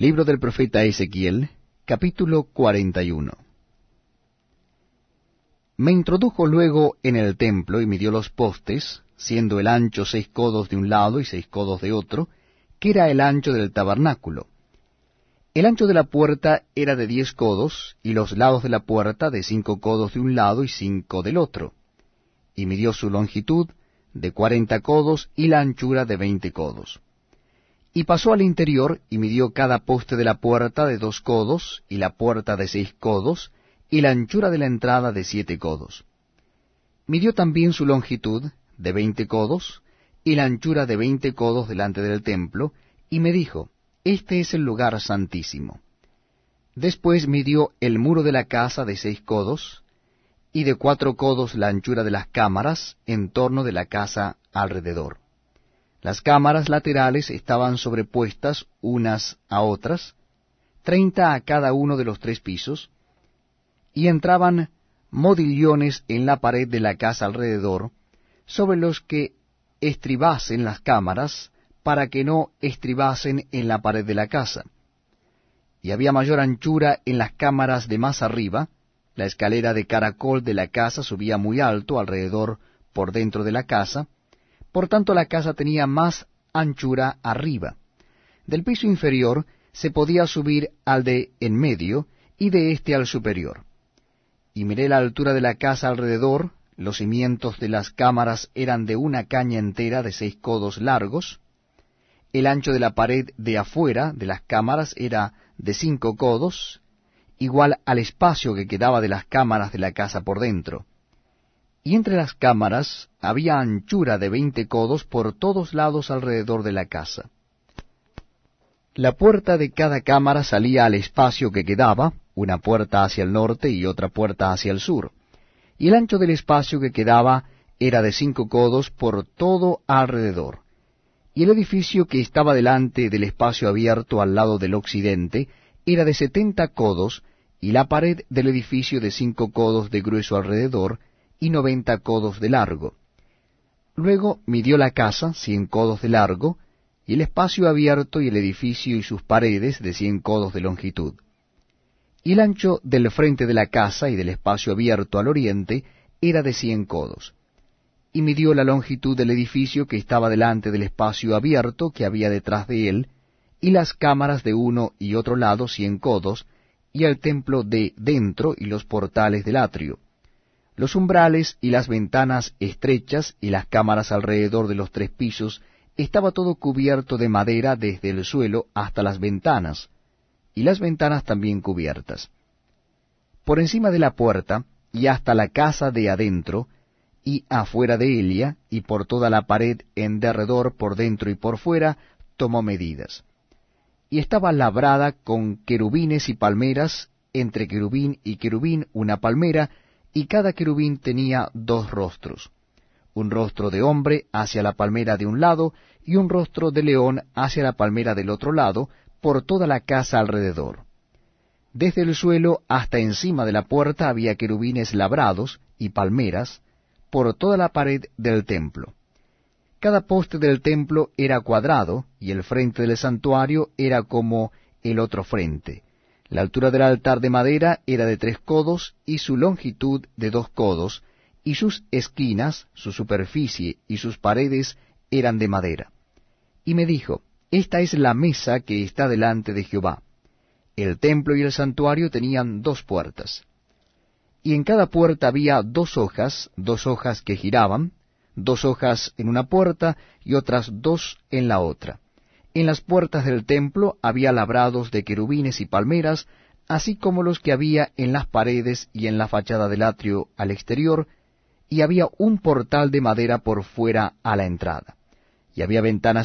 Libro del profeta Ezequiel, capítulo 41. Me introdujo luego en el templo y midió los postes, siendo el ancho seis codos de un lado y seis codos de otro, que era el ancho del tabernáculo. El ancho de la puerta era de diez codos, y los lados de la puerta de cinco codos de un lado y cinco del otro. Y midió su longitud de cuarenta codos y la anchura de veinte codos. Y pasó al interior, y midió cada poste de la puerta de dos codos, y la puerta de seis codos, y la anchura de la entrada de siete codos. Midió también su longitud de veinte codos, y la anchura de veinte codos delante del templo, y me dijo, Este es el lugar santísimo. Después midió el muro de la casa de seis codos, y de cuatro codos la anchura de las cámaras en torno de la casa alrededor. Las cámaras laterales estaban sobrepuestas unas a otras, treinta a cada uno de los tres pisos, y entraban modillones en la pared de la casa alrededor, sobre los que estribasen las cámaras, para que no estribasen en la pared de la casa. Y había mayor anchura en las cámaras de más arriba, la escalera de caracol de la casa subía muy alto alrededor por dentro de la casa, por tanto la casa tenía más anchura arriba. Del piso inferior se podía subir al de en medio, y de éste al superior. Y miré la altura de la casa alrededor, los cimientos de las cámaras eran de una caña entera de seis codos largos, el ancho de la pared de afuera de las cámaras era de cinco codos, igual al espacio que quedaba de las cámaras de la casa por dentro y entre las cámaras había anchura de veinte codos por todos lados alrededor de la casa. La puerta de cada cámara salía al espacio que quedaba, una puerta hacia el norte y otra puerta hacia el sur, y el ancho del espacio que quedaba era de cinco codos por todo alrededor. Y el edificio que estaba delante del espacio abierto al lado del occidente era de setenta codos, y la pared del edificio de cinco codos de grueso alrededor, y noventa codos de largo. Luego midió la casa cien codos de largo, y el espacio abierto y el edificio y sus paredes de cien codos de longitud. Y el ancho del frente de la casa y del espacio abierto al oriente era de cien codos. Y midió la longitud del edificio que estaba delante del espacio abierto que había detrás de él, y las cámaras de uno y otro lado cien codos, y el templo de dentro y los portales del atrio los umbrales y las ventanas estrechas y las cámaras alrededor de los tres pisos estaba todo cubierto de madera desde el suelo hasta las ventanas, y las ventanas también cubiertas. Por encima de la puerta, y hasta la casa de adentro, y afuera de ella, y por toda la pared en derredor, por dentro y por fuera, tomó medidas. Y estaba labrada con querubines y palmeras, entre querubín y querubín una palmera, y cada querubín tenía dos rostros, un rostro de hombre hacia la palmera de un lado, y un rostro de león hacia la palmera del otro lado, por toda la casa alrededor. Desde el suelo hasta encima de la puerta había querubines labrados y palmeras por toda la pared del templo. Cada poste del templo era cuadrado, y el frente del santuario era como el otro frente, la altura del altar de madera era de tres codos y su longitud de dos codos, y sus esquinas, su superficie y sus paredes eran de madera. Y me dijo, Esta es la mesa que está delante de Jehová. El templo y el santuario tenían dos puertas. Y en cada puerta había dos hojas, dos hojas que giraban, dos hojas en una puerta y otras dos en la otra en las puertas del templo había labrados de querubines y palmeras, así como los que había en las paredes y en la fachada del atrio al exterior, y había un portal de madera por fuera a la entrada. Y había ventanas